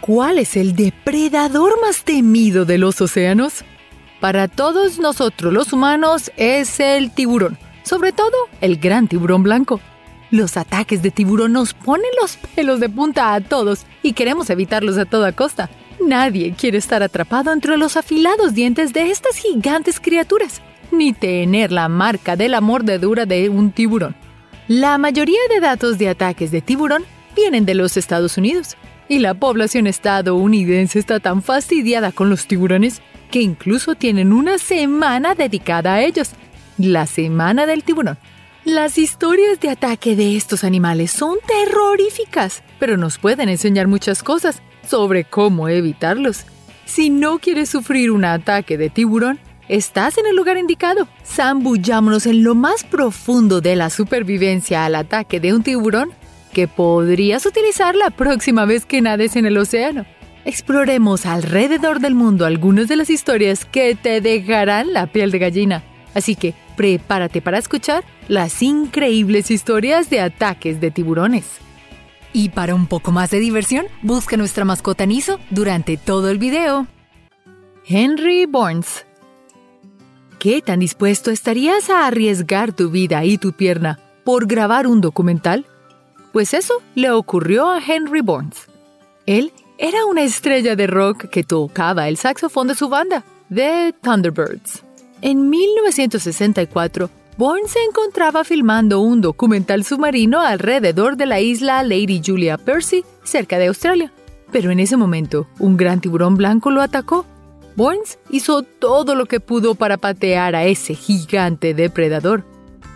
¿Cuál es el depredador más temido de los océanos? Para todos nosotros los humanos es el tiburón, sobre todo el gran tiburón blanco. Los ataques de tiburón nos ponen los pelos de punta a todos y queremos evitarlos a toda costa. Nadie quiere estar atrapado entre los afilados dientes de estas gigantes criaturas, ni tener la marca de la mordedura de un tiburón. La mayoría de datos de ataques de tiburón vienen de los Estados Unidos, y la población estadounidense está tan fastidiada con los tiburones que incluso tienen una semana dedicada a ellos, la Semana del Tiburón. Las historias de ataque de estos animales son terroríficas, pero nos pueden enseñar muchas cosas sobre cómo evitarlos. Si no quieres sufrir un ataque de tiburón, estás en el lugar indicado. Zambullámonos en lo más profundo de la supervivencia al ataque de un tiburón que podrías utilizar la próxima vez que nades en el océano. Exploremos alrededor del mundo algunas de las historias que te dejarán la piel de gallina. Así que prepárate para escuchar las increíbles historias de ataques de tiburones. Y para un poco más de diversión, busca nuestra mascota Niso durante todo el video. Henry Burns ¿Qué tan dispuesto estarías a arriesgar tu vida y tu pierna por grabar un documental? Pues eso le ocurrió a Henry Burns. Él era una estrella de rock que tocaba el saxofón de su banda, The Thunderbirds. En 1964, Burns se encontraba filmando un documental submarino alrededor de la isla Lady Julia Percy, cerca de Australia. Pero en ese momento, un gran tiburón blanco lo atacó. Burns hizo todo lo que pudo para patear a ese gigante depredador.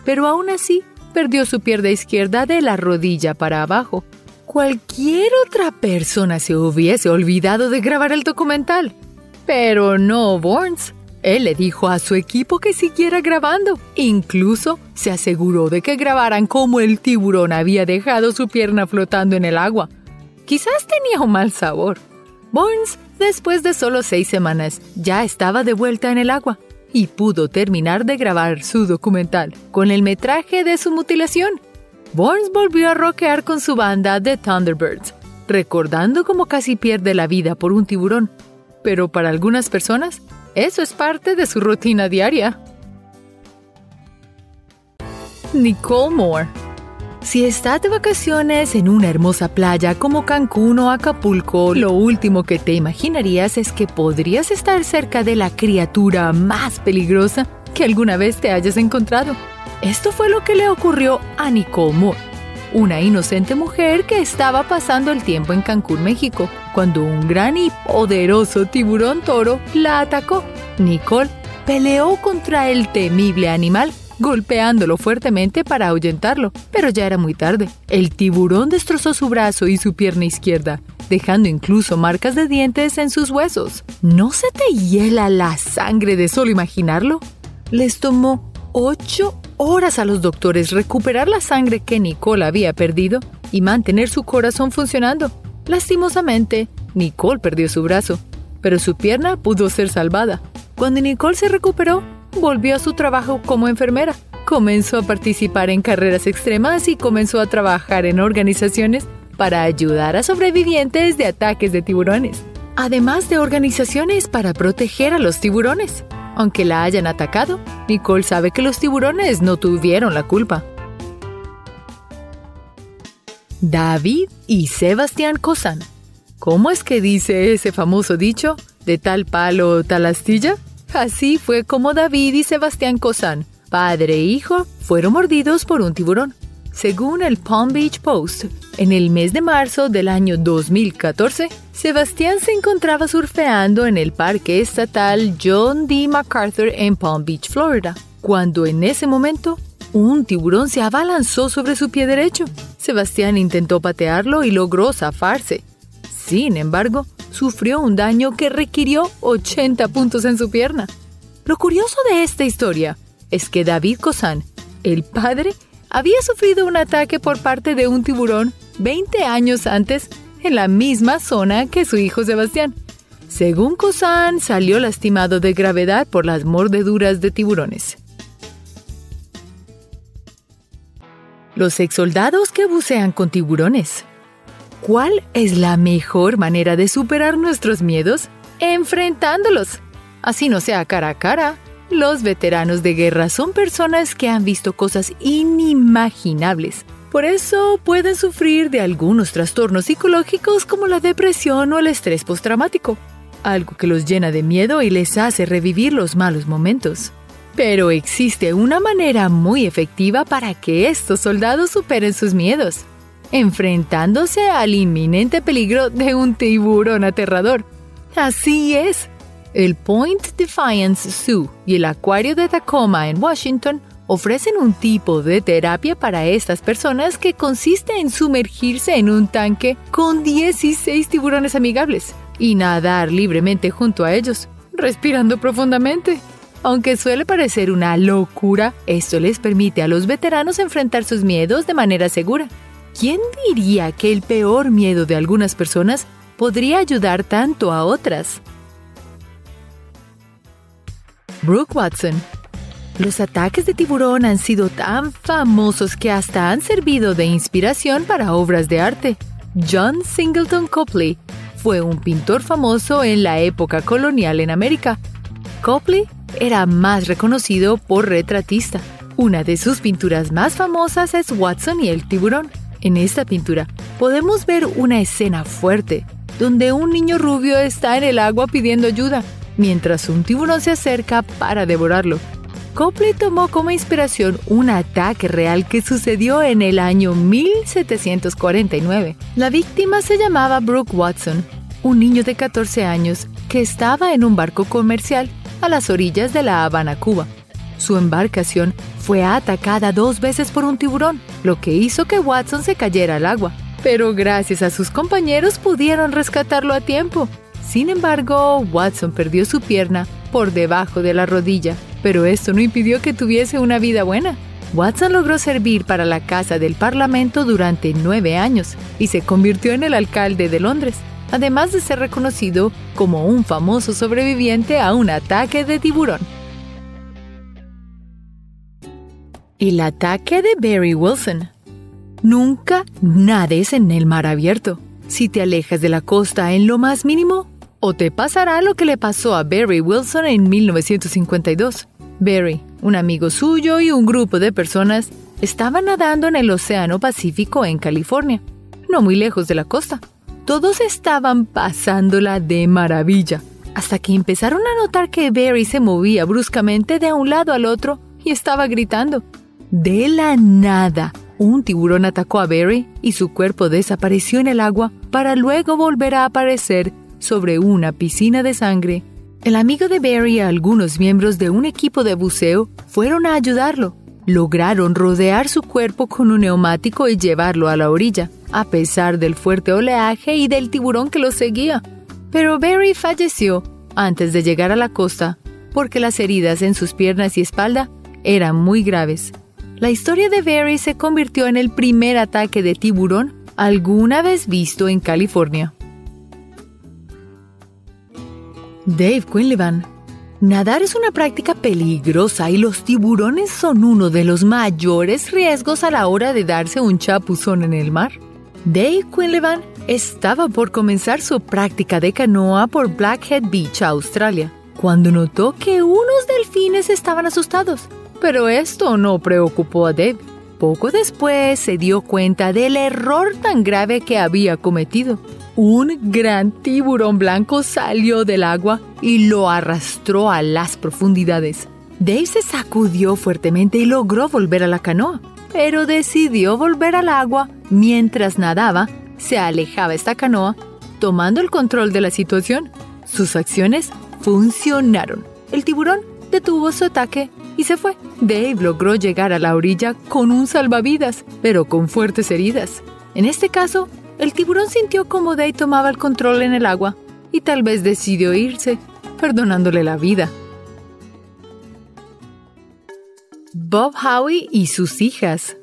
Pero aún así, perdió su pierna izquierda de la rodilla para abajo. Cualquier otra persona se hubiese olvidado de grabar el documental. Pero no Burns. Él le dijo a su equipo que siguiera grabando. Incluso se aseguró de que grabaran cómo el tiburón había dejado su pierna flotando en el agua. Quizás tenía un mal sabor. Burns, después de solo seis semanas, ya estaba de vuelta en el agua y pudo terminar de grabar su documental con el metraje de su mutilación. Burns volvió a rockear con su banda The Thunderbirds, recordando cómo casi pierde la vida por un tiburón. Pero para algunas personas, eso es parte de su rutina diaria. Nicole Moore si estás de vacaciones en una hermosa playa como Cancún o Acapulco, lo último que te imaginarías es que podrías estar cerca de la criatura más peligrosa que alguna vez te hayas encontrado. Esto fue lo que le ocurrió a Nicole Moore, una inocente mujer que estaba pasando el tiempo en Cancún, México, cuando un gran y poderoso tiburón toro la atacó. Nicole peleó contra el temible animal golpeándolo fuertemente para ahuyentarlo, pero ya era muy tarde. El tiburón destrozó su brazo y su pierna izquierda, dejando incluso marcas de dientes en sus huesos. ¿No se te hiela la sangre de solo imaginarlo? Les tomó ocho horas a los doctores recuperar la sangre que Nicole había perdido y mantener su corazón funcionando. Lastimosamente, Nicole perdió su brazo, pero su pierna pudo ser salvada. Cuando Nicole se recuperó, volvió a su trabajo como enfermera. Comenzó a participar en carreras extremas y comenzó a trabajar en organizaciones para ayudar a sobrevivientes de ataques de tiburones, además de organizaciones para proteger a los tiburones. Aunque la hayan atacado, Nicole sabe que los tiburones no tuvieron la culpa. David y Sebastián Cosán. ¿Cómo es que dice ese famoso dicho? ¿De tal palo, tal astilla? Así fue como David y Sebastián Cosán, padre e hijo, fueron mordidos por un tiburón. Según el Palm Beach Post, en el mes de marzo del año 2014, Sebastián se encontraba surfeando en el Parque Estatal John D. MacArthur en Palm Beach, Florida, cuando en ese momento un tiburón se abalanzó sobre su pie derecho. Sebastián intentó patearlo y logró zafarse. Sin embargo, sufrió un daño que requirió 80 puntos en su pierna. Lo curioso de esta historia es que David Cosán, el padre, había sufrido un ataque por parte de un tiburón 20 años antes en la misma zona que su hijo Sebastián. Según Cosán, salió lastimado de gravedad por las mordeduras de tiburones. Los exsoldados que bucean con tiburones ¿Cuál es la mejor manera de superar nuestros miedos? Enfrentándolos. Así no sea cara a cara. Los veteranos de guerra son personas que han visto cosas inimaginables. Por eso pueden sufrir de algunos trastornos psicológicos como la depresión o el estrés postraumático, algo que los llena de miedo y les hace revivir los malos momentos. Pero existe una manera muy efectiva para que estos soldados superen sus miedos, enfrentándose al inminente peligro de un tiburón aterrador. Así es. El Point Defiance Zoo y el Acuario de Tacoma en Washington ofrecen un tipo de terapia para estas personas que consiste en sumergirse en un tanque con 16 tiburones amigables y nadar libremente junto a ellos, respirando profundamente. Aunque suele parecer una locura, esto les permite a los veteranos enfrentar sus miedos de manera segura. ¿Quién diría que el peor miedo de algunas personas podría ayudar tanto a otras? Brooke Watson los ataques de tiburón han sido tan famosos que hasta han servido de inspiración para obras de arte. John Singleton Copley fue un pintor famoso en la época colonial en América. Copley era más reconocido por retratista. Una de sus pinturas más famosas es Watson y el tiburón. En esta pintura podemos ver una escena fuerte, donde un niño rubio está en el agua pidiendo ayuda, mientras un tiburón se acerca para devorarlo. Copley tomó como inspiración un ataque real que sucedió en el año 1749. La víctima se llamaba Brooke Watson, un niño de 14 años que estaba en un barco comercial a las orillas de La Habana, Cuba. Su embarcación fue atacada dos veces por un tiburón, lo que hizo que Watson se cayera al agua. Pero gracias a sus compañeros pudieron rescatarlo a tiempo. Sin embargo, Watson perdió su pierna por debajo de la rodilla, pero esto no impidió que tuviese una vida buena. Watson logró servir para la Casa del Parlamento durante nueve años y se convirtió en el alcalde de Londres además de ser reconocido como un famoso sobreviviente a un ataque de tiburón. El ataque de Barry Wilson. Nunca nades en el mar abierto. Si te alejas de la costa en lo más mínimo, o te pasará lo que le pasó a Barry Wilson en 1952. Barry, un amigo suyo y un grupo de personas estaban nadando en el Océano Pacífico en California, no muy lejos de la costa. Todos estaban pasándola de maravilla, hasta que empezaron a notar que Barry se movía bruscamente de un lado al otro y estaba gritando. De la nada, un tiburón atacó a Barry y su cuerpo desapareció en el agua para luego volver a aparecer sobre una piscina de sangre. El amigo de Barry y algunos miembros de un equipo de buceo fueron a ayudarlo. Lograron rodear su cuerpo con un neumático y llevarlo a la orilla a pesar del fuerte oleaje y del tiburón que lo seguía. Pero Barry falleció antes de llegar a la costa porque las heridas en sus piernas y espalda eran muy graves. La historia de Barry se convirtió en el primer ataque de tiburón alguna vez visto en California. Dave Quinlivan Nadar es una práctica peligrosa y los tiburones son uno de los mayores riesgos a la hora de darse un chapuzón en el mar. Dave Quinlivan estaba por comenzar su práctica de canoa por Blackhead Beach, Australia, cuando notó que unos delfines estaban asustados. Pero esto no preocupó a Dave. Poco después se dio cuenta del error tan grave que había cometido. Un gran tiburón blanco salió del agua y lo arrastró a las profundidades. Dave se sacudió fuertemente y logró volver a la canoa pero decidió volver al agua mientras nadaba, se alejaba esta canoa, tomando el control de la situación. Sus acciones funcionaron. El tiburón detuvo su ataque y se fue. Dave logró llegar a la orilla con un salvavidas, pero con fuertes heridas. En este caso, el tiburón sintió como Dave tomaba el control en el agua y tal vez decidió irse, perdonándole la vida. Bob Howie y sus hijas.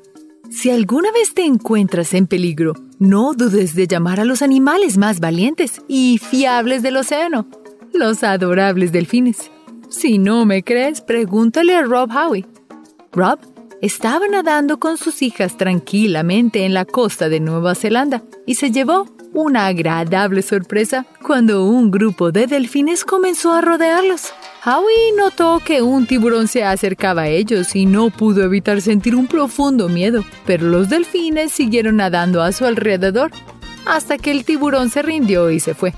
Si alguna vez te encuentras en peligro, no dudes de llamar a los animales más valientes y fiables del océano, los adorables delfines. Si no me crees, pregúntale a Rob Howie. Rob estaba nadando con sus hijas tranquilamente en la costa de Nueva Zelanda y se llevó una agradable sorpresa cuando un grupo de delfines comenzó a rodearlos. Howie notó que un tiburón se acercaba a ellos y no pudo evitar sentir un profundo miedo, pero los delfines siguieron nadando a su alrededor hasta que el tiburón se rindió y se fue.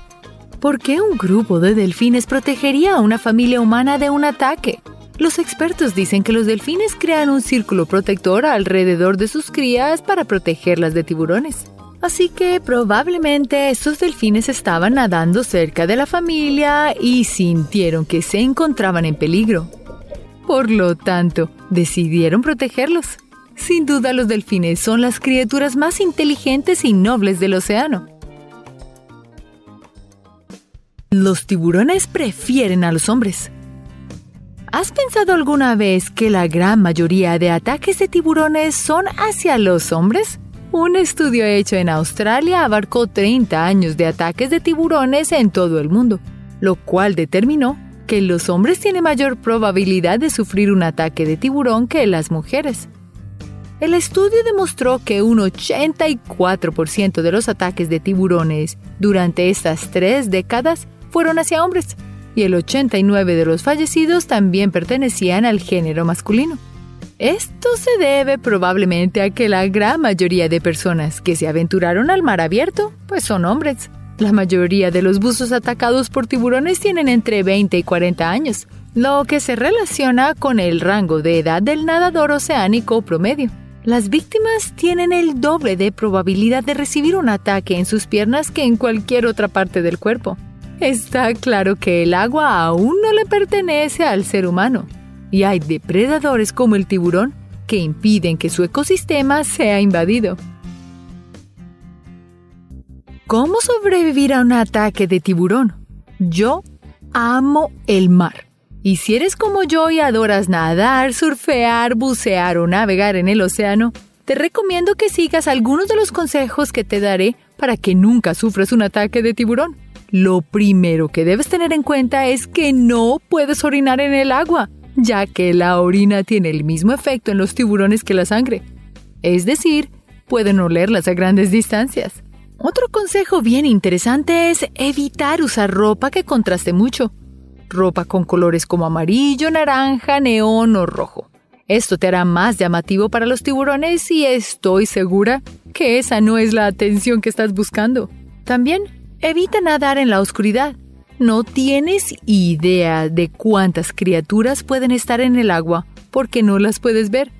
¿Por qué un grupo de delfines protegería a una familia humana de un ataque? Los expertos dicen que los delfines crean un círculo protector alrededor de sus crías para protegerlas de tiburones. Así que probablemente estos delfines estaban nadando cerca de la familia y sintieron que se encontraban en peligro. Por lo tanto, decidieron protegerlos. Sin duda los delfines son las criaturas más inteligentes y nobles del océano. Los tiburones prefieren a los hombres. ¿Has pensado alguna vez que la gran mayoría de ataques de tiburones son hacia los hombres? Un estudio hecho en Australia abarcó 30 años de ataques de tiburones en todo el mundo, lo cual determinó que los hombres tienen mayor probabilidad de sufrir un ataque de tiburón que las mujeres. El estudio demostró que un 84% de los ataques de tiburones durante estas tres décadas fueron hacia hombres, y el 89% de los fallecidos también pertenecían al género masculino. Esto se debe probablemente a que la gran mayoría de personas que se aventuraron al mar abierto, pues son hombres. La mayoría de los buzos atacados por tiburones tienen entre 20 y 40 años, lo que se relaciona con el rango de edad del nadador oceánico promedio. Las víctimas tienen el doble de probabilidad de recibir un ataque en sus piernas que en cualquier otra parte del cuerpo. Está claro que el agua aún no le pertenece al ser humano, y hay depredadores como el tiburón que impiden que su ecosistema sea invadido. ¿Cómo sobrevivir a un ataque de tiburón? Yo amo el mar. Y si eres como yo y adoras nadar, surfear, bucear o navegar en el océano, te recomiendo que sigas algunos de los consejos que te daré para que nunca sufras un ataque de tiburón. Lo primero que debes tener en cuenta es que no puedes orinar en el agua ya que la orina tiene el mismo efecto en los tiburones que la sangre. Es decir, pueden olerlas a grandes distancias. Otro consejo bien interesante es evitar usar ropa que contraste mucho. Ropa con colores como amarillo, naranja, neón o rojo. Esto te hará más llamativo para los tiburones y estoy segura que esa no es la atención que estás buscando. También evita nadar en la oscuridad. No tienes idea de cuántas criaturas pueden estar en el agua porque no las puedes ver.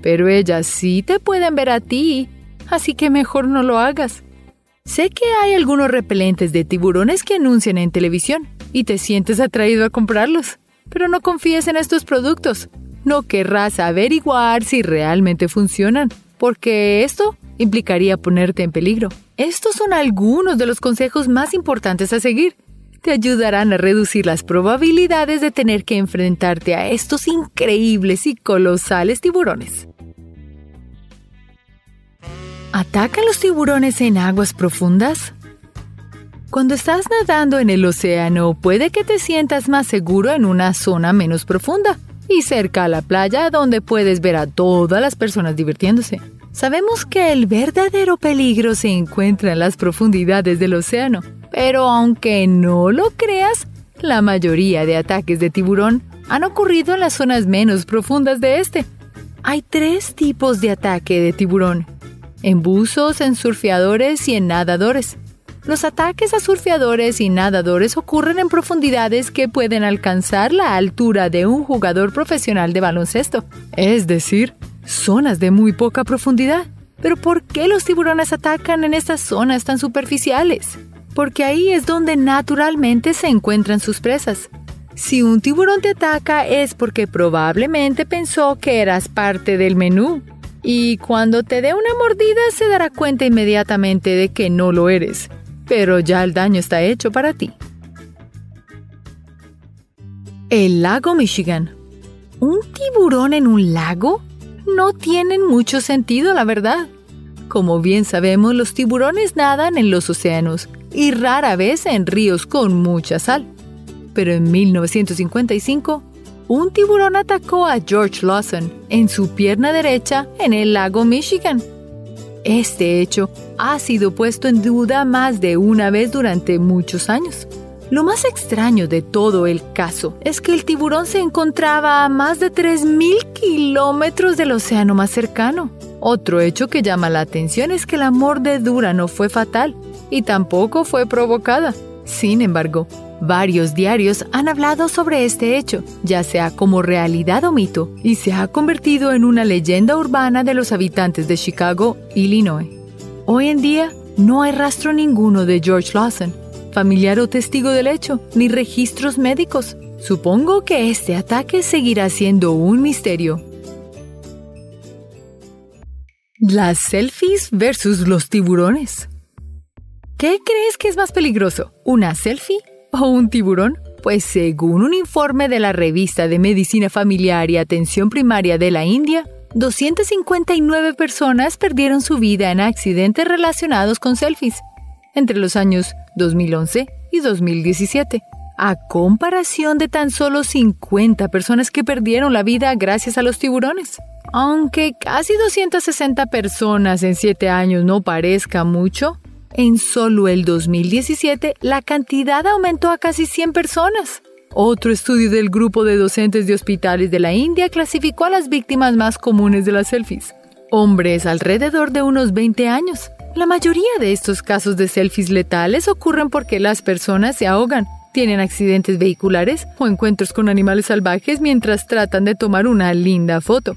Pero ellas sí te pueden ver a ti, así que mejor no lo hagas. Sé que hay algunos repelentes de tiburones que anuncian en televisión y te sientes atraído a comprarlos, pero no confíes en estos productos. No querrás averiguar si realmente funcionan, porque esto implicaría ponerte en peligro. Estos son algunos de los consejos más importantes a seguir te ayudarán a reducir las probabilidades de tener que enfrentarte a estos increíbles y colosales tiburones. ¿Atacan los tiburones en aguas profundas? Cuando estás nadando en el océano, puede que te sientas más seguro en una zona menos profunda y cerca a la playa donde puedes ver a todas las personas divirtiéndose. Sabemos que el verdadero peligro se encuentra en las profundidades del océano, pero aunque no lo creas, la mayoría de ataques de tiburón han ocurrido en las zonas menos profundas de este. Hay tres tipos de ataque de tiburón, en buzos, en surfeadores y en nadadores. Los ataques a surfeadores y nadadores ocurren en profundidades que pueden alcanzar la altura de un jugador profesional de baloncesto, es decir, zonas de muy poca profundidad. Pero ¿por qué los tiburones atacan en estas zonas tan superficiales? porque ahí es donde naturalmente se encuentran sus presas. Si un tiburón te ataca es porque probablemente pensó que eras parte del menú. Y cuando te dé una mordida se dará cuenta inmediatamente de que no lo eres. Pero ya el daño está hecho para ti. El lago Michigan. ¿Un tiburón en un lago? No tienen mucho sentido, la verdad. Como bien sabemos, los tiburones nadan en los océanos y rara vez en ríos con mucha sal. Pero en 1955, un tiburón atacó a George Lawson en su pierna derecha en el lago Michigan. Este hecho ha sido puesto en duda más de una vez durante muchos años. Lo más extraño de todo el caso es que el tiburón se encontraba a más de 3.000 kilómetros del océano más cercano. Otro hecho que llama la atención es que la mordedura no fue fatal y tampoco fue provocada. Sin embargo, varios diarios han hablado sobre este hecho, ya sea como realidad o mito, y se ha convertido en una leyenda urbana de los habitantes de Chicago, Illinois. Hoy en día no hay rastro ninguno de George Lawson, familiar o testigo del hecho, ni registros médicos. Supongo que este ataque seguirá siendo un misterio. Las selfies versus los tiburones. ¿Qué crees que es más peligroso? ¿Una selfie o un tiburón? Pues según un informe de la revista de Medicina Familiar y Atención Primaria de la India, 259 personas perdieron su vida en accidentes relacionados con selfies entre los años 2011 y 2017, a comparación de tan solo 50 personas que perdieron la vida gracias a los tiburones. Aunque casi 260 personas en 7 años no parezca mucho, en solo el 2017 la cantidad aumentó a casi 100 personas. Otro estudio del grupo de docentes de hospitales de la India clasificó a las víctimas más comunes de las selfies. Hombres alrededor de unos 20 años, la mayoría de estos casos de selfies letales ocurren porque las personas se ahogan, tienen accidentes vehiculares o encuentros con animales salvajes mientras tratan de tomar una linda foto.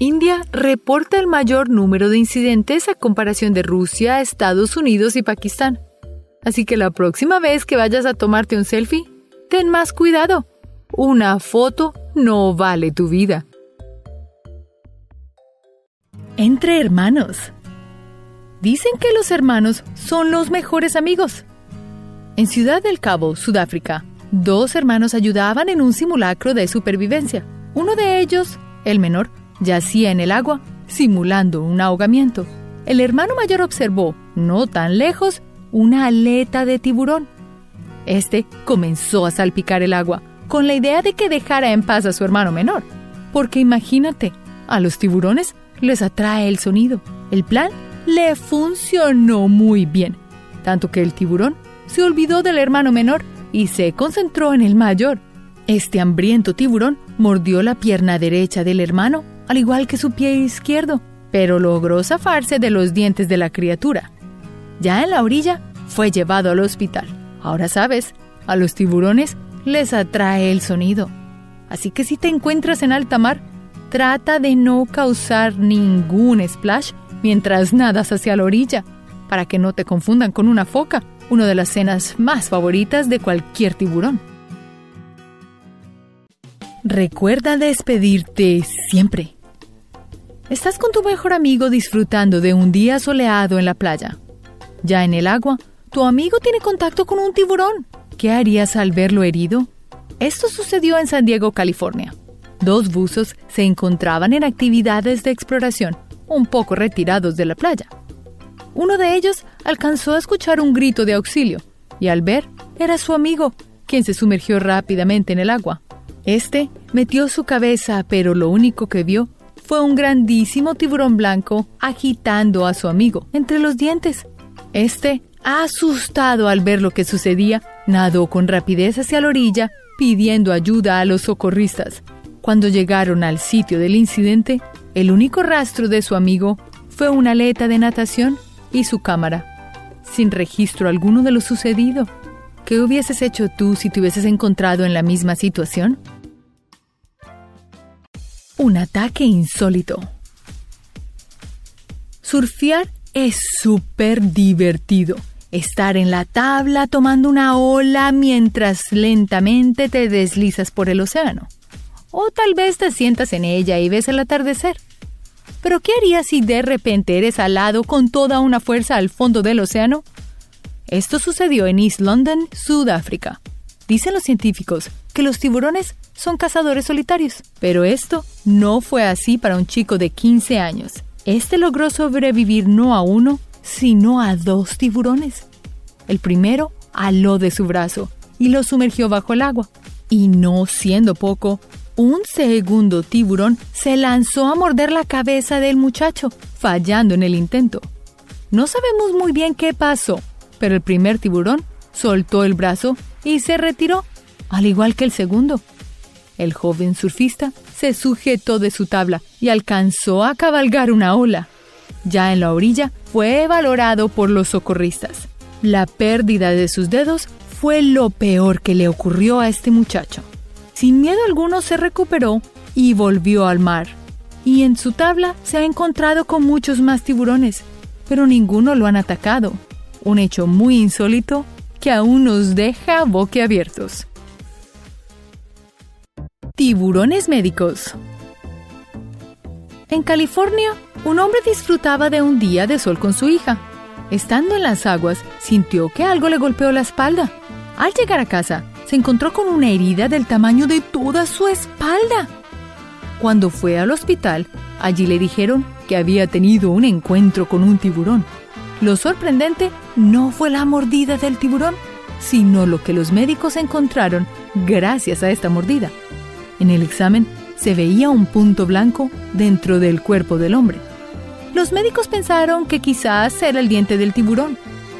India reporta el mayor número de incidentes a comparación de Rusia, Estados Unidos y Pakistán. Así que la próxima vez que vayas a tomarte un selfie, ten más cuidado. Una foto no vale tu vida. Entre hermanos. Dicen que los hermanos son los mejores amigos. En Ciudad del Cabo, Sudáfrica, dos hermanos ayudaban en un simulacro de supervivencia. Uno de ellos, el menor, yacía en el agua, simulando un ahogamiento. El hermano mayor observó, no tan lejos, una aleta de tiburón. Este comenzó a salpicar el agua, con la idea de que dejara en paz a su hermano menor. Porque imagínate, a los tiburones les atrae el sonido. El plan le funcionó muy bien, tanto que el tiburón se olvidó del hermano menor y se concentró en el mayor. Este hambriento tiburón mordió la pierna derecha del hermano, al igual que su pie izquierdo, pero logró zafarse de los dientes de la criatura. Ya en la orilla, fue llevado al hospital. Ahora sabes, a los tiburones les atrae el sonido. Así que si te encuentras en alta mar, trata de no causar ningún splash mientras nadas hacia la orilla, para que no te confundan con una foca, una de las cenas más favoritas de cualquier tiburón. Recuerda despedirte siempre. Estás con tu mejor amigo disfrutando de un día soleado en la playa. Ya en el agua, tu amigo tiene contacto con un tiburón. ¿Qué harías al verlo herido? Esto sucedió en San Diego, California. Dos buzos se encontraban en actividades de exploración un poco retirados de la playa. Uno de ellos alcanzó a escuchar un grito de auxilio y al ver era su amigo, quien se sumergió rápidamente en el agua. Este metió su cabeza, pero lo único que vio fue un grandísimo tiburón blanco agitando a su amigo entre los dientes. Este, asustado al ver lo que sucedía, nadó con rapidez hacia la orilla pidiendo ayuda a los socorristas. Cuando llegaron al sitio del incidente, el único rastro de su amigo fue una aleta de natación y su cámara, sin registro alguno de lo sucedido. ¿Qué hubieses hecho tú si te hubieses encontrado en la misma situación? Un ataque insólito. Surfear es súper divertido. Estar en la tabla tomando una ola mientras lentamente te deslizas por el océano. O tal vez te sientas en ella y ves el atardecer. Pero ¿qué harías si de repente eres alado con toda una fuerza al fondo del océano? Esto sucedió en East London, Sudáfrica. Dicen los científicos que los tiburones son cazadores solitarios, pero esto no fue así para un chico de 15 años. Este logró sobrevivir no a uno, sino a dos tiburones. El primero aló de su brazo y lo sumergió bajo el agua. Y no siendo poco, un segundo tiburón se lanzó a morder la cabeza del muchacho, fallando en el intento. No sabemos muy bien qué pasó, pero el primer tiburón soltó el brazo y se retiró, al igual que el segundo. El joven surfista se sujetó de su tabla y alcanzó a cabalgar una ola. Ya en la orilla fue valorado por los socorristas. La pérdida de sus dedos fue lo peor que le ocurrió a este muchacho. Sin miedo alguno se recuperó y volvió al mar. Y en su tabla se ha encontrado con muchos más tiburones, pero ninguno lo han atacado. Un hecho muy insólito que aún nos deja boquiabiertos. Tiburones médicos. En California, un hombre disfrutaba de un día de sol con su hija. Estando en las aguas, sintió que algo le golpeó la espalda. Al llegar a casa, se encontró con una herida del tamaño de toda su espalda. Cuando fue al hospital, allí le dijeron que había tenido un encuentro con un tiburón. Lo sorprendente no fue la mordida del tiburón, sino lo que los médicos encontraron gracias a esta mordida. En el examen se veía un punto blanco dentro del cuerpo del hombre. Los médicos pensaron que quizás era el diente del tiburón,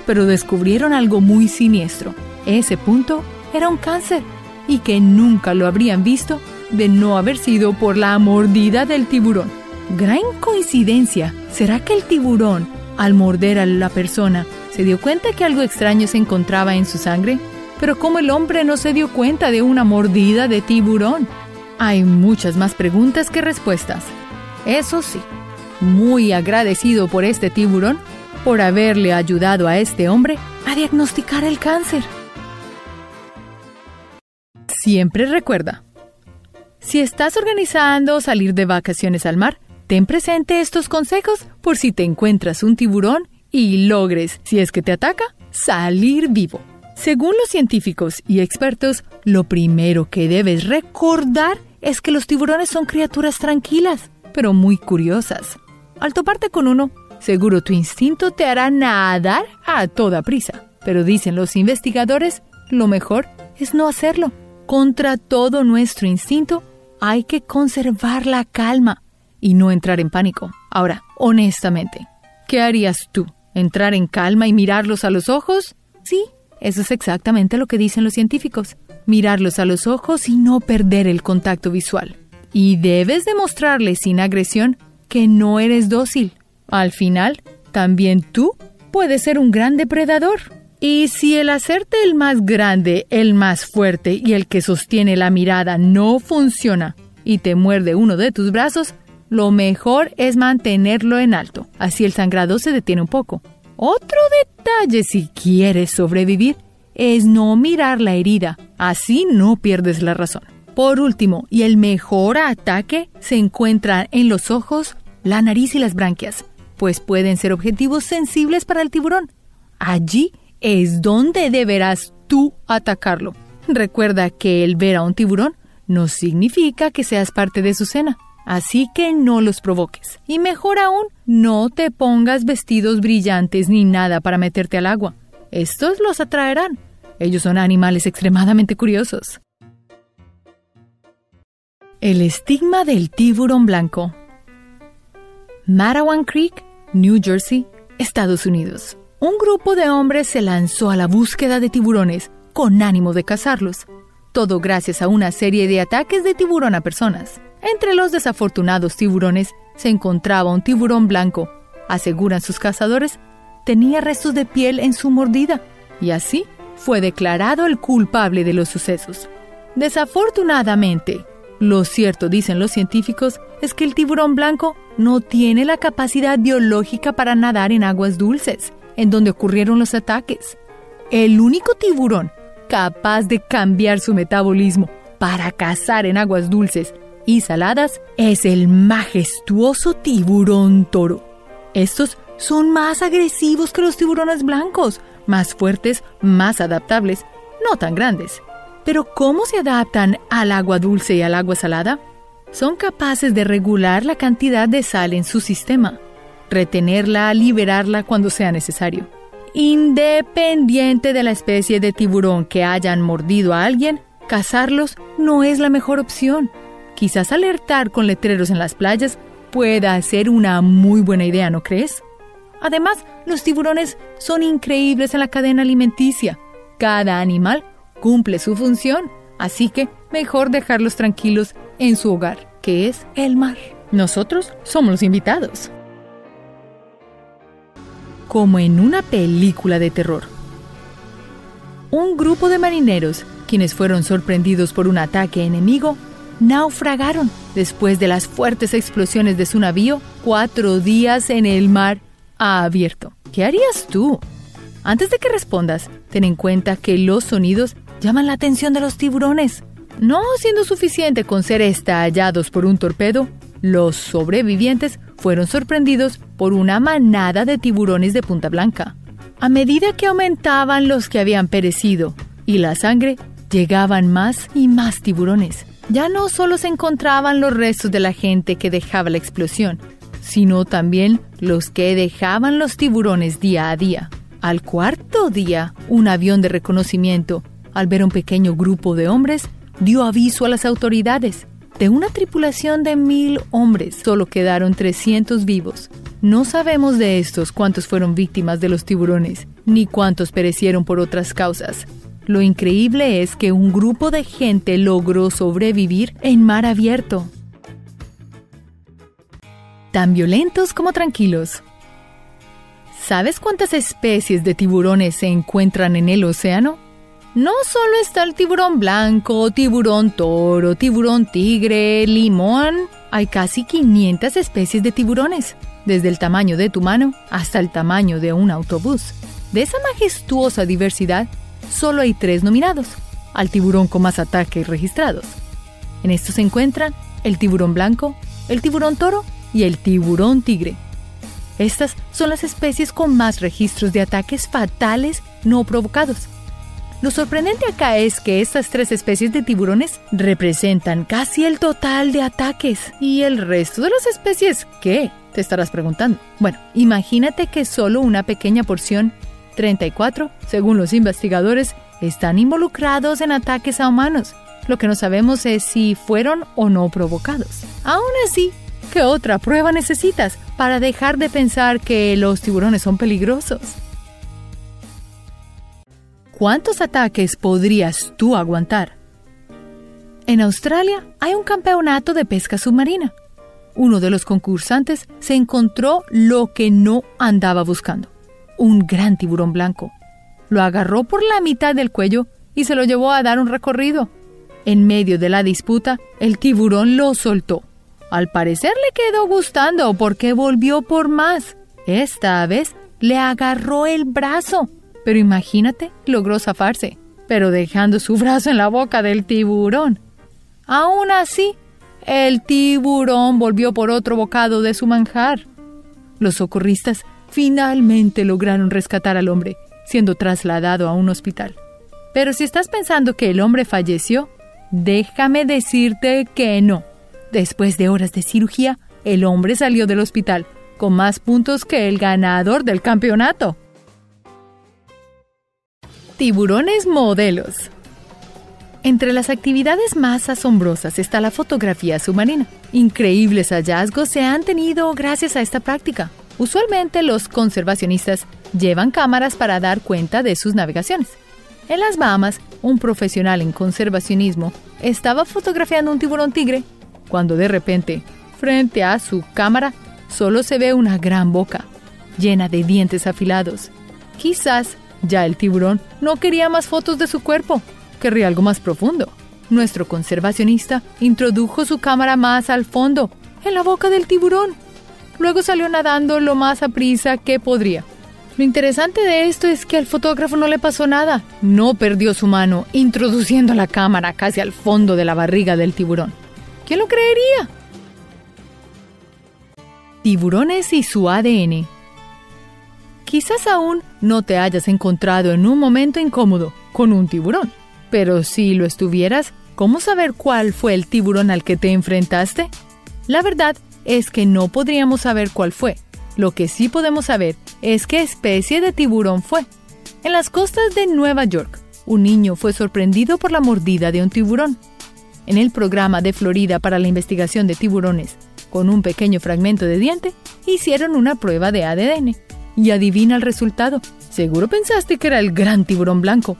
pero descubrieron algo muy siniestro. Ese punto era un cáncer y que nunca lo habrían visto de no haber sido por la mordida del tiburón. Gran coincidencia. ¿Será que el tiburón, al morder a la persona, se dio cuenta que algo extraño se encontraba en su sangre? Pero ¿cómo el hombre no se dio cuenta de una mordida de tiburón? Hay muchas más preguntas que respuestas. Eso sí, muy agradecido por este tiburón por haberle ayudado a este hombre a diagnosticar el cáncer. Siempre recuerda, si estás organizando salir de vacaciones al mar, ten presente estos consejos por si te encuentras un tiburón y logres, si es que te ataca, salir vivo. Según los científicos y expertos, lo primero que debes recordar es que los tiburones son criaturas tranquilas, pero muy curiosas. Al toparte con uno, seguro tu instinto te hará nadar a toda prisa. Pero dicen los investigadores, lo mejor es no hacerlo. Contra todo nuestro instinto, hay que conservar la calma y no entrar en pánico. Ahora, honestamente, ¿qué harías tú? ¿Entrar en calma y mirarlos a los ojos? Sí, eso es exactamente lo que dicen los científicos. Mirarlos a los ojos y no perder el contacto visual. Y debes demostrarles sin agresión que no eres dócil. Al final, también tú puedes ser un gran depredador. Y si el hacerte el más grande, el más fuerte y el que sostiene la mirada no funciona y te muerde uno de tus brazos, lo mejor es mantenerlo en alto, así el sangrado se detiene un poco. Otro detalle si quieres sobrevivir es no mirar la herida, así no pierdes la razón. Por último, y el mejor ataque se encuentra en los ojos, la nariz y las branquias, pues pueden ser objetivos sensibles para el tiburón. Allí es donde deberás tú atacarlo. Recuerda que el ver a un tiburón no significa que seas parte de su cena, así que no los provoques. Y mejor aún, no te pongas vestidos brillantes ni nada para meterte al agua. Estos los atraerán. Ellos son animales extremadamente curiosos. El estigma del tiburón blanco. Marawan Creek, New Jersey, Estados Unidos un grupo de hombres se lanzó a la búsqueda de tiburones con ánimo de cazarlos, todo gracias a una serie de ataques de tiburón a personas. Entre los desafortunados tiburones se encontraba un tiburón blanco, aseguran sus cazadores, tenía restos de piel en su mordida, y así fue declarado el culpable de los sucesos. Desafortunadamente, lo cierto, dicen los científicos, es que el tiburón blanco no tiene la capacidad biológica para nadar en aguas dulces en donde ocurrieron los ataques. El único tiburón capaz de cambiar su metabolismo para cazar en aguas dulces y saladas es el majestuoso tiburón toro. Estos son más agresivos que los tiburones blancos, más fuertes, más adaptables, no tan grandes. Pero ¿cómo se adaptan al agua dulce y al agua salada? Son capaces de regular la cantidad de sal en su sistema retenerla, liberarla cuando sea necesario. Independiente de la especie de tiburón que hayan mordido a alguien, cazarlos no es la mejor opción. Quizás alertar con letreros en las playas pueda ser una muy buena idea, ¿no crees? Además, los tiburones son increíbles en la cadena alimenticia. Cada animal cumple su función, así que mejor dejarlos tranquilos en su hogar, que es el mar. Nosotros somos los invitados. Como en una película de terror. Un grupo de marineros, quienes fueron sorprendidos por un ataque enemigo, naufragaron después de las fuertes explosiones de su navío cuatro días en el mar abierto. ¿Qué harías tú? Antes de que respondas, ten en cuenta que los sonidos llaman la atención de los tiburones. No siendo suficiente con ser estallados por un torpedo, los sobrevivientes fueron sorprendidos por una manada de tiburones de punta blanca. A medida que aumentaban los que habían perecido y la sangre, llegaban más y más tiburones. Ya no solo se encontraban los restos de la gente que dejaba la explosión, sino también los que dejaban los tiburones día a día. Al cuarto día, un avión de reconocimiento, al ver un pequeño grupo de hombres, dio aviso a las autoridades. De una tripulación de mil hombres, solo quedaron 300 vivos. No sabemos de estos cuántos fueron víctimas de los tiburones, ni cuántos perecieron por otras causas. Lo increíble es que un grupo de gente logró sobrevivir en mar abierto. Tan violentos como tranquilos. ¿Sabes cuántas especies de tiburones se encuentran en el océano? No solo está el tiburón blanco, tiburón toro, tiburón tigre, limón. Hay casi 500 especies de tiburones, desde el tamaño de tu mano hasta el tamaño de un autobús. De esa majestuosa diversidad, solo hay tres nominados, al tiburón con más ataques registrados. En estos se encuentran el tiburón blanco, el tiburón toro y el tiburón tigre. Estas son las especies con más registros de ataques fatales no provocados. Lo sorprendente acá es que estas tres especies de tiburones representan casi el total de ataques. ¿Y el resto de las especies qué? Te estarás preguntando. Bueno, imagínate que solo una pequeña porción 34, según los investigadores, están involucrados en ataques a humanos. Lo que no sabemos es si fueron o no provocados. Aún así, ¿qué otra prueba necesitas para dejar de pensar que los tiburones son peligrosos? ¿Cuántos ataques podrías tú aguantar? En Australia hay un campeonato de pesca submarina. Uno de los concursantes se encontró lo que no andaba buscando un gran tiburón blanco. Lo agarró por la mitad del cuello y se lo llevó a dar un recorrido. En medio de la disputa, el tiburón lo soltó. Al parecer le quedó gustando porque volvió por más. Esta vez le agarró el brazo. Pero imagínate, logró zafarse, pero dejando su brazo en la boca del tiburón. Aún así, el tiburón volvió por otro bocado de su manjar. Los socorristas Finalmente lograron rescatar al hombre, siendo trasladado a un hospital. Pero si estás pensando que el hombre falleció, déjame decirte que no. Después de horas de cirugía, el hombre salió del hospital con más puntos que el ganador del campeonato. Tiburones modelos. Entre las actividades más asombrosas está la fotografía submarina. Increíbles hallazgos se han tenido gracias a esta práctica. Usualmente los conservacionistas llevan cámaras para dar cuenta de sus navegaciones. En las Bahamas, un profesional en conservacionismo estaba fotografiando un tiburón tigre cuando de repente, frente a su cámara, solo se ve una gran boca, llena de dientes afilados. Quizás ya el tiburón no quería más fotos de su cuerpo, querría algo más profundo. Nuestro conservacionista introdujo su cámara más al fondo, en la boca del tiburón Luego salió nadando lo más a prisa que podría. Lo interesante de esto es que al fotógrafo no le pasó nada. No perdió su mano introduciendo la cámara casi al fondo de la barriga del tiburón. ¿Quién lo creería? Tiburones y su ADN. Quizás aún no te hayas encontrado en un momento incómodo con un tiburón, pero si lo estuvieras, ¿cómo saber cuál fue el tiburón al que te enfrentaste? La verdad es que no podríamos saber cuál fue. Lo que sí podemos saber es qué especie de tiburón fue. En las costas de Nueva York, un niño fue sorprendido por la mordida de un tiburón. En el programa de Florida para la investigación de tiburones, con un pequeño fragmento de diente, hicieron una prueba de ADN. Y adivina el resultado. Seguro pensaste que era el gran tiburón blanco.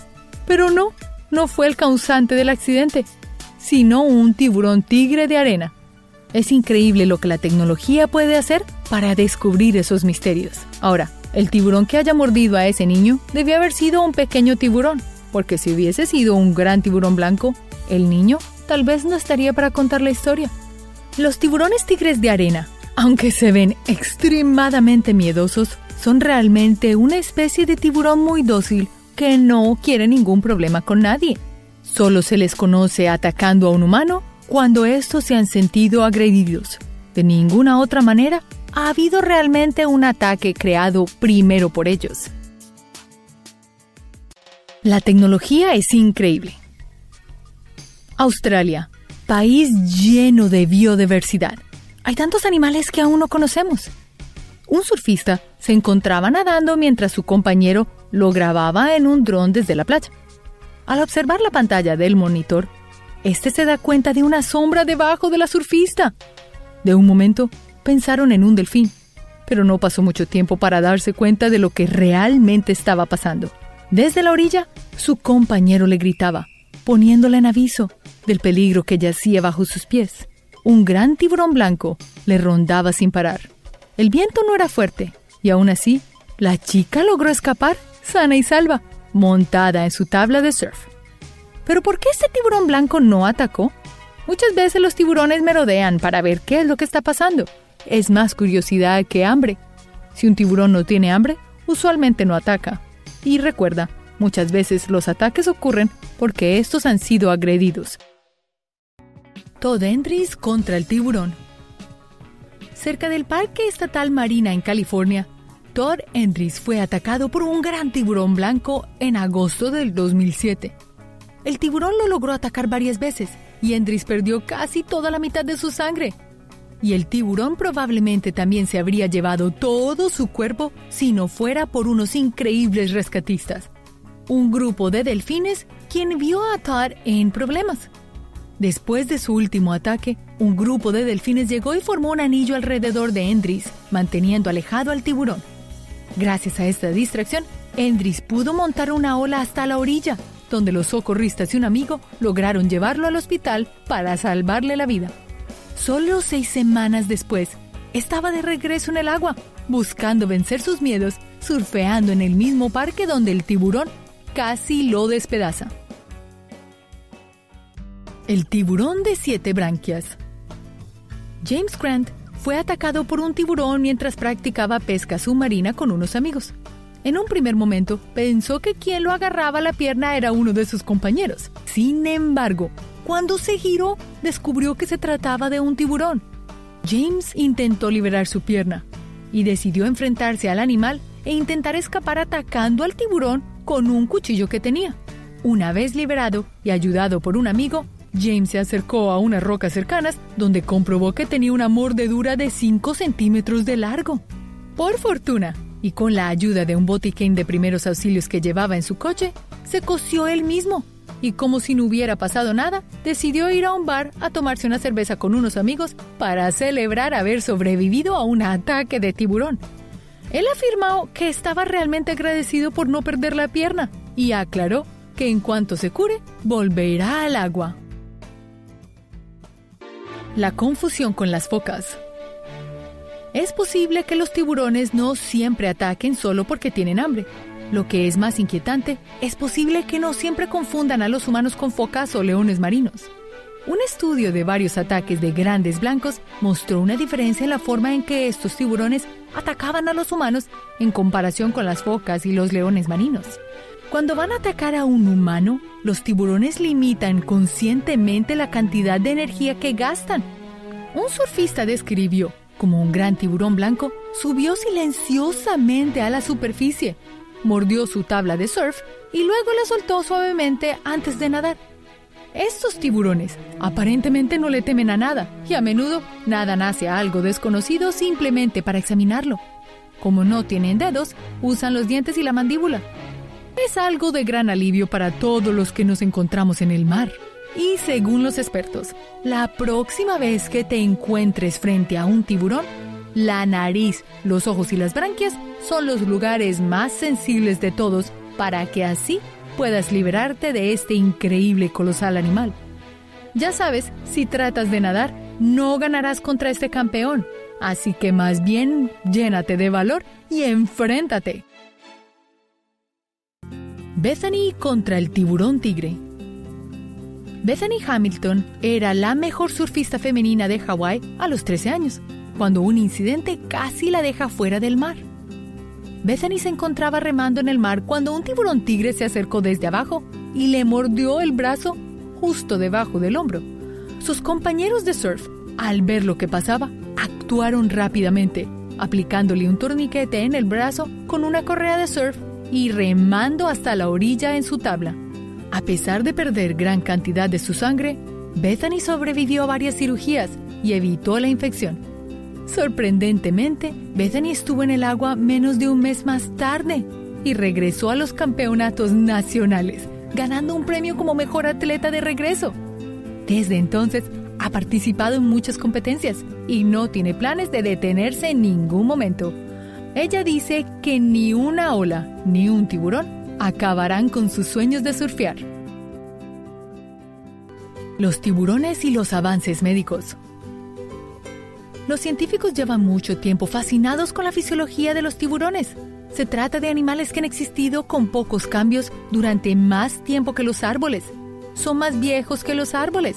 Pero no, no fue el causante del accidente, sino un tiburón tigre de arena. Es increíble lo que la tecnología puede hacer para descubrir esos misterios. Ahora, el tiburón que haya mordido a ese niño debió haber sido un pequeño tiburón, porque si hubiese sido un gran tiburón blanco, el niño tal vez no estaría para contar la historia. Los tiburones tigres de arena, aunque se ven extremadamente miedosos, son realmente una especie de tiburón muy dócil que no quiere ningún problema con nadie. Solo se les conoce atacando a un humano cuando estos se han sentido agredidos. De ninguna otra manera ha habido realmente un ataque creado primero por ellos. La tecnología es increíble. Australia, país lleno de biodiversidad. Hay tantos animales que aún no conocemos. Un surfista se encontraba nadando mientras su compañero lo grababa en un dron desde la playa. Al observar la pantalla del monitor, este se da cuenta de una sombra debajo de la surfista. De un momento, pensaron en un delfín, pero no pasó mucho tiempo para darse cuenta de lo que realmente estaba pasando. Desde la orilla, su compañero le gritaba, poniéndola en aviso del peligro que yacía bajo sus pies. Un gran tiburón blanco le rondaba sin parar. El viento no era fuerte, y aún así, la chica logró escapar, sana y salva, montada en su tabla de surf. Pero ¿por qué este tiburón blanco no atacó? Muchas veces los tiburones merodean para ver qué es lo que está pasando. Es más curiosidad que hambre. Si un tiburón no tiene hambre, usualmente no ataca. Y recuerda, muchas veces los ataques ocurren porque estos han sido agredidos. Todd Endris contra el tiburón. Cerca del Parque Estatal Marina en California, Todd Endris fue atacado por un gran tiburón blanco en agosto del 2007. El tiburón lo logró atacar varias veces y Endris perdió casi toda la mitad de su sangre. Y el tiburón probablemente también se habría llevado todo su cuerpo si no fuera por unos increíbles rescatistas. Un grupo de delfines quien vio a Todd en problemas Después de su último ataque, un grupo de delfines llegó y formó un anillo alrededor de Endris, manteniendo alejado al tiburón. Gracias a esta distracción, Endris pudo montar una ola hasta la orilla, donde los socorristas y un amigo lograron llevarlo al hospital para salvarle la vida. Solo seis semanas después, estaba de regreso en el agua, buscando vencer sus miedos, surfeando en el mismo parque donde el tiburón casi lo despedaza. El tiburón de siete branquias. James Grant fue atacado por un tiburón mientras practicaba pesca submarina con unos amigos. En un primer momento pensó que quien lo agarraba la pierna era uno de sus compañeros. Sin embargo, cuando se giró, descubrió que se trataba de un tiburón. James intentó liberar su pierna y decidió enfrentarse al animal e intentar escapar atacando al tiburón con un cuchillo que tenía. Una vez liberado y ayudado por un amigo, James se acercó a unas rocas cercanas donde comprobó que tenía una mordedura de 5 centímetros de largo. Por fortuna, y con la ayuda de un botiquín de primeros auxilios que llevaba en su coche, se cosió él mismo. Y como si no hubiera pasado nada, decidió ir a un bar a tomarse una cerveza con unos amigos para celebrar haber sobrevivido a un ataque de tiburón. Él afirmó que estaba realmente agradecido por no perder la pierna y aclaró que en cuanto se cure, volverá al agua. La confusión con las focas. Es posible que los tiburones no siempre ataquen solo porque tienen hambre. Lo que es más inquietante, es posible que no siempre confundan a los humanos con focas o leones marinos. Un estudio de varios ataques de grandes blancos mostró una diferencia en la forma en que estos tiburones atacaban a los humanos en comparación con las focas y los leones marinos. Cuando van a atacar a un humano, los tiburones limitan conscientemente la cantidad de energía que gastan. Un surfista describió como un gran tiburón blanco subió silenciosamente a la superficie, mordió su tabla de surf y luego la soltó suavemente antes de nadar. Estos tiburones aparentemente no le temen a nada y a menudo nadan hacia algo desconocido simplemente para examinarlo. Como no tienen dedos, usan los dientes y la mandíbula es algo de gran alivio para todos los que nos encontramos en el mar. Y según los expertos, la próxima vez que te encuentres frente a un tiburón, la nariz, los ojos y las branquias son los lugares más sensibles de todos para que así puedas liberarte de este increíble colosal animal. Ya sabes, si tratas de nadar, no ganarás contra este campeón, así que más bien llénate de valor y enfréntate. Bethany contra el tiburón tigre. Bethany Hamilton era la mejor surfista femenina de Hawái a los 13 años, cuando un incidente casi la deja fuera del mar. Bethany se encontraba remando en el mar cuando un tiburón tigre se acercó desde abajo y le mordió el brazo justo debajo del hombro. Sus compañeros de surf, al ver lo que pasaba, actuaron rápidamente, aplicándole un torniquete en el brazo con una correa de surf y remando hasta la orilla en su tabla. A pesar de perder gran cantidad de su sangre, Bethany sobrevivió a varias cirugías y evitó la infección. Sorprendentemente, Bethany estuvo en el agua menos de un mes más tarde y regresó a los campeonatos nacionales, ganando un premio como mejor atleta de regreso. Desde entonces, ha participado en muchas competencias y no tiene planes de detenerse en ningún momento. Ella dice que ni una ola ni un tiburón acabarán con sus sueños de surfear. Los tiburones y los avances médicos. Los científicos llevan mucho tiempo fascinados con la fisiología de los tiburones. Se trata de animales que han existido con pocos cambios durante más tiempo que los árboles. Son más viejos que los árboles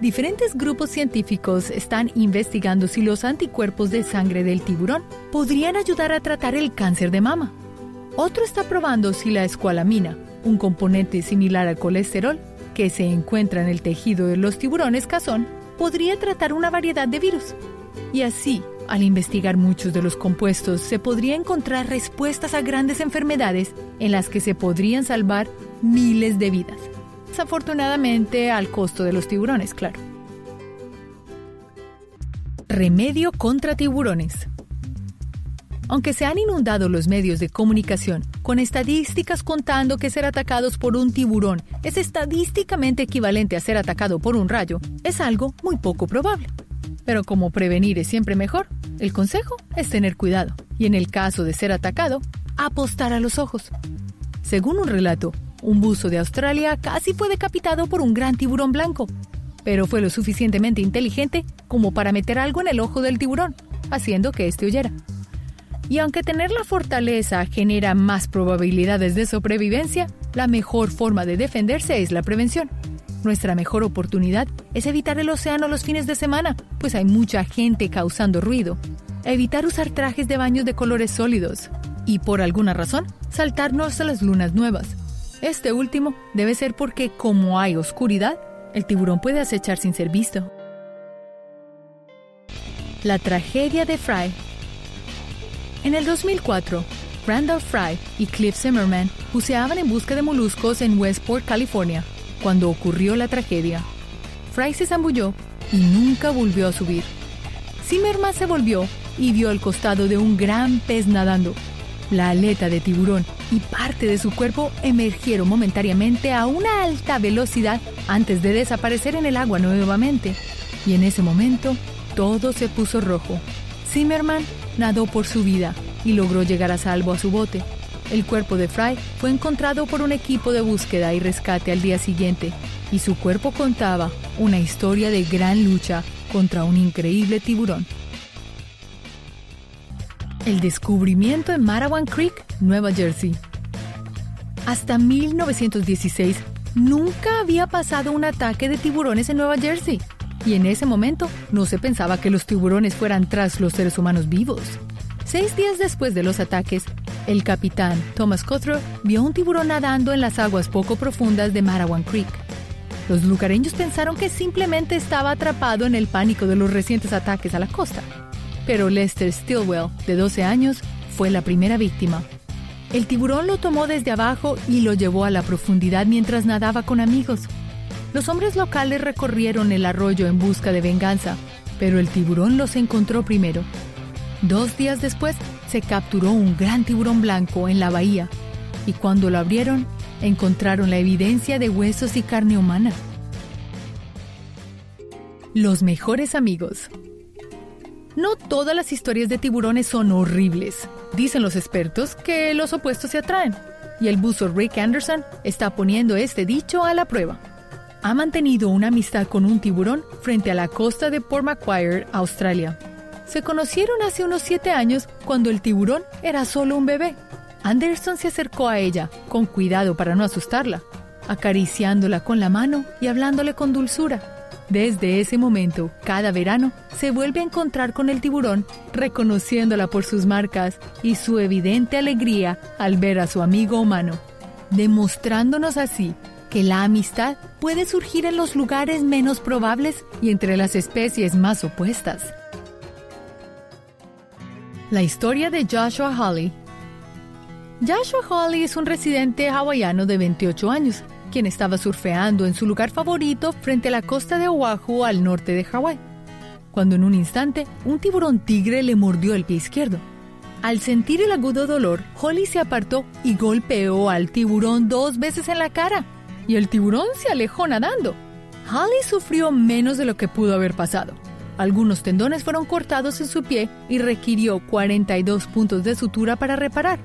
diferentes grupos científicos están investigando si los anticuerpos de sangre del tiburón podrían ayudar a tratar el cáncer de mama. Otro está probando si la escualamina, un componente similar al colesterol que se encuentra en el tejido de los tiburones cazón, podría tratar una variedad de virus. Y así, al investigar muchos de los compuestos, se podría encontrar respuestas a grandes enfermedades en las que se podrían salvar miles de vidas desafortunadamente al costo de los tiburones, claro. Remedio contra tiburones. Aunque se han inundado los medios de comunicación con estadísticas contando que ser atacados por un tiburón es estadísticamente equivalente a ser atacado por un rayo, es algo muy poco probable. Pero como prevenir es siempre mejor, el consejo es tener cuidado y en el caso de ser atacado, apostar a los ojos. Según un relato, un buzo de Australia casi fue decapitado por un gran tiburón blanco, pero fue lo suficientemente inteligente como para meter algo en el ojo del tiburón, haciendo que éste huyera. Y aunque tener la fortaleza genera más probabilidades de sobrevivencia, la mejor forma de defenderse es la prevención. Nuestra mejor oportunidad es evitar el océano los fines de semana, pues hay mucha gente causando ruido. Evitar usar trajes de baños de colores sólidos. Y por alguna razón, saltarnos a las lunas nuevas. Este último debe ser porque como hay oscuridad, el tiburón puede acechar sin ser visto. La tragedia de Fry. En el 2004, Randall Fry y Cliff Zimmerman buceaban en busca de moluscos en Westport, California, cuando ocurrió la tragedia. Fry se zambulló y nunca volvió a subir. Zimmerman se volvió y vio al costado de un gran pez nadando. La aleta de tiburón y parte de su cuerpo emergieron momentáneamente a una alta velocidad antes de desaparecer en el agua nuevamente. Y en ese momento, todo se puso rojo. Zimmerman nadó por su vida y logró llegar a salvo a su bote. El cuerpo de Fry fue encontrado por un equipo de búsqueda y rescate al día siguiente, y su cuerpo contaba una historia de gran lucha contra un increíble tiburón. El descubrimiento en Marawan Creek, Nueva Jersey. Hasta 1916 nunca había pasado un ataque de tiburones en Nueva Jersey. Y en ese momento no se pensaba que los tiburones fueran tras los seres humanos vivos. Seis días después de los ataques, el capitán Thomas Cothrell vio un tiburón nadando en las aguas poco profundas de Marawan Creek. Los lugareños pensaron que simplemente estaba atrapado en el pánico de los recientes ataques a la costa. Pero Lester Stilwell, de 12 años, fue la primera víctima. El tiburón lo tomó desde abajo y lo llevó a la profundidad mientras nadaba con amigos. Los hombres locales recorrieron el arroyo en busca de venganza, pero el tiburón los encontró primero. Dos días después se capturó un gran tiburón blanco en la bahía y cuando lo abrieron encontraron la evidencia de huesos y carne humana. Los mejores amigos. No todas las historias de tiburones son horribles. Dicen los expertos que los opuestos se atraen. Y el buzo Rick Anderson está poniendo este dicho a la prueba. Ha mantenido una amistad con un tiburón frente a la costa de Port Macquarie, Australia. Se conocieron hace unos siete años cuando el tiburón era solo un bebé. Anderson se acercó a ella, con cuidado para no asustarla, acariciándola con la mano y hablándole con dulzura. Desde ese momento, cada verano, se vuelve a encontrar con el tiburón, reconociéndola por sus marcas y su evidente alegría al ver a su amigo humano, demostrándonos así que la amistad puede surgir en los lugares menos probables y entre las especies más opuestas. La historia de Joshua Hawley Joshua Hawley es un residente hawaiano de 28 años quien estaba surfeando en su lugar favorito frente a la costa de Oahu al norte de Hawái, cuando en un instante un tiburón tigre le mordió el pie izquierdo. Al sentir el agudo dolor, Holly se apartó y golpeó al tiburón dos veces en la cara, y el tiburón se alejó nadando. Holly sufrió menos de lo que pudo haber pasado. Algunos tendones fueron cortados en su pie y requirió 42 puntos de sutura para reparar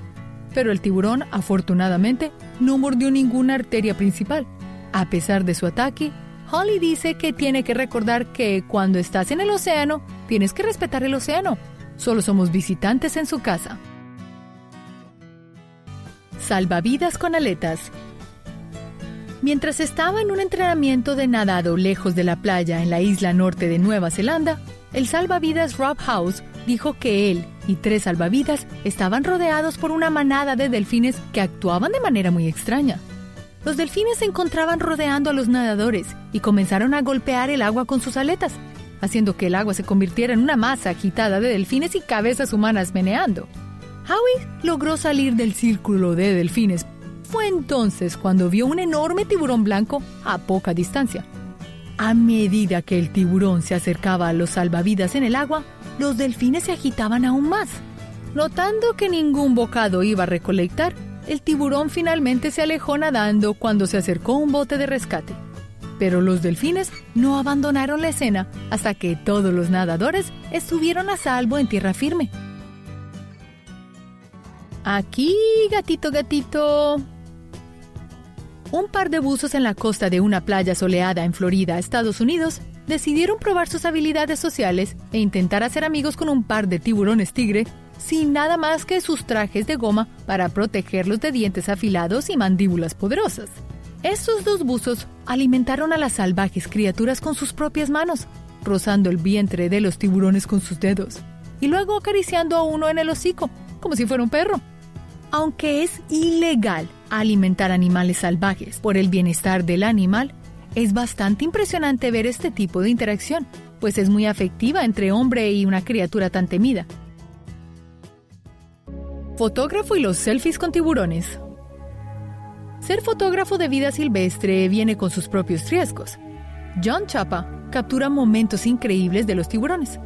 pero el tiburón, afortunadamente, no mordió ninguna arteria principal. A pesar de su ataque, Holly dice que tiene que recordar que cuando estás en el océano, tienes que respetar el océano. Solo somos visitantes en su casa. Salvavidas con aletas. Mientras estaba en un entrenamiento de nadado lejos de la playa en la isla norte de Nueva Zelanda, el salvavidas Rob House dijo que él y tres salvavidas estaban rodeados por una manada de delfines que actuaban de manera muy extraña. Los delfines se encontraban rodeando a los nadadores y comenzaron a golpear el agua con sus aletas, haciendo que el agua se convirtiera en una masa agitada de delfines y cabezas humanas meneando. Howie logró salir del círculo de delfines. Fue entonces cuando vio un enorme tiburón blanco a poca distancia. A medida que el tiburón se acercaba a los salvavidas en el agua, los delfines se agitaban aún más. Notando que ningún bocado iba a recolectar, el tiburón finalmente se alejó nadando cuando se acercó un bote de rescate. Pero los delfines no abandonaron la escena hasta que todos los nadadores estuvieron a salvo en tierra firme. Aquí, gatito, gatito. Un par de buzos en la costa de una playa soleada en Florida, Estados Unidos, decidieron probar sus habilidades sociales e intentar hacer amigos con un par de tiburones tigre sin nada más que sus trajes de goma para protegerlos de dientes afilados y mandíbulas poderosas. Estos dos buzos alimentaron a las salvajes criaturas con sus propias manos, rozando el vientre de los tiburones con sus dedos, y luego acariciando a uno en el hocico, como si fuera un perro. Aunque es ilegal alimentar animales salvajes por el bienestar del animal, es bastante impresionante ver este tipo de interacción, pues es muy afectiva entre hombre y una criatura tan temida. Fotógrafo y los selfies con tiburones. Ser fotógrafo de vida silvestre viene con sus propios riesgos. John Chapa captura momentos increíbles de los tiburones.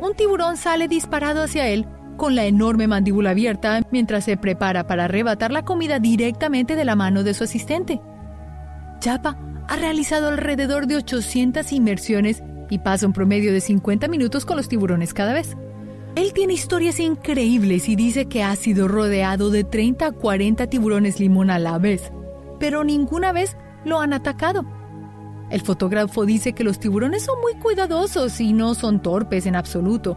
Un tiburón sale disparado hacia él con la enorme mandíbula abierta mientras se prepara para arrebatar la comida directamente de la mano de su asistente. Chapa ha realizado alrededor de 800 inmersiones y pasa un promedio de 50 minutos con los tiburones cada vez. Él tiene historias increíbles y dice que ha sido rodeado de 30 a 40 tiburones limón a la vez, pero ninguna vez lo han atacado. El fotógrafo dice que los tiburones son muy cuidadosos y no son torpes en absoluto.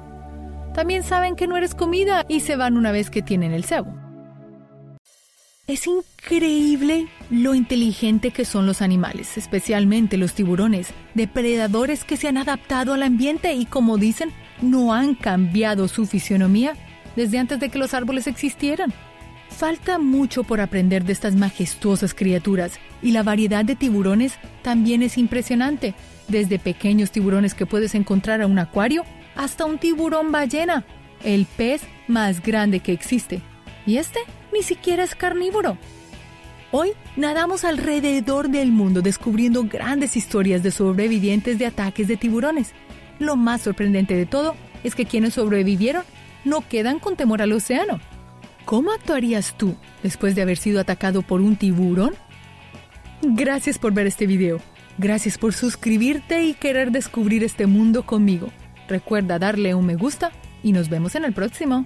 También saben que no eres comida y se van una vez que tienen el cebo. Es increíble lo inteligente que son los animales, especialmente los tiburones, depredadores que se han adaptado al ambiente y como dicen, no han cambiado su fisionomía desde antes de que los árboles existieran. Falta mucho por aprender de estas majestuosas criaturas y la variedad de tiburones también es impresionante, desde pequeños tiburones que puedes encontrar a un acuario hasta un tiburón ballena, el pez más grande que existe. ¿Y este? Ni siquiera es carnívoro. Hoy nadamos alrededor del mundo descubriendo grandes historias de sobrevivientes de ataques de tiburones. Lo más sorprendente de todo es que quienes sobrevivieron no quedan con temor al océano. ¿Cómo actuarías tú después de haber sido atacado por un tiburón? Gracias por ver este video. Gracias por suscribirte y querer descubrir este mundo conmigo. Recuerda darle un me gusta y nos vemos en el próximo.